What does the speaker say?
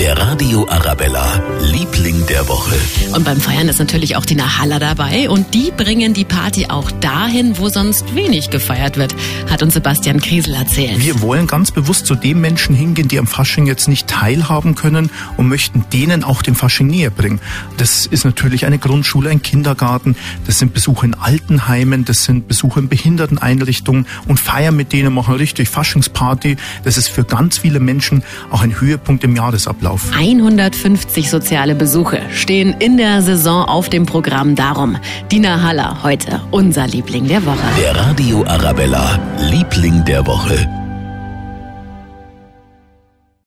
Der Radio Arabella, Liebling der Woche. Und beim Feiern ist natürlich auch die Nahalla dabei und die bringen die Party auch dahin, wo sonst wenig gefeiert wird, hat uns Sebastian Kriesel erzählt. Wir wollen ganz bewusst zu den Menschen hingehen, die am Fasching jetzt nicht teilhaben können und möchten denen auch den Fasching näher bringen. Das ist natürlich eine Grundschule, ein Kindergarten, das sind Besuche in Altenheimen, das sind Besuche in Behinderteneinrichtungen und feiern mit denen, machen richtig Faschingsparty. Das ist für ganz viele Menschen auch ein Höhepunkt im Jahresablauf. Auflauf. 150 soziale Besuche stehen in der Saison auf dem Programm. Darum Dina Haller heute unser Liebling der Woche. Der Radio Arabella, Liebling der Woche.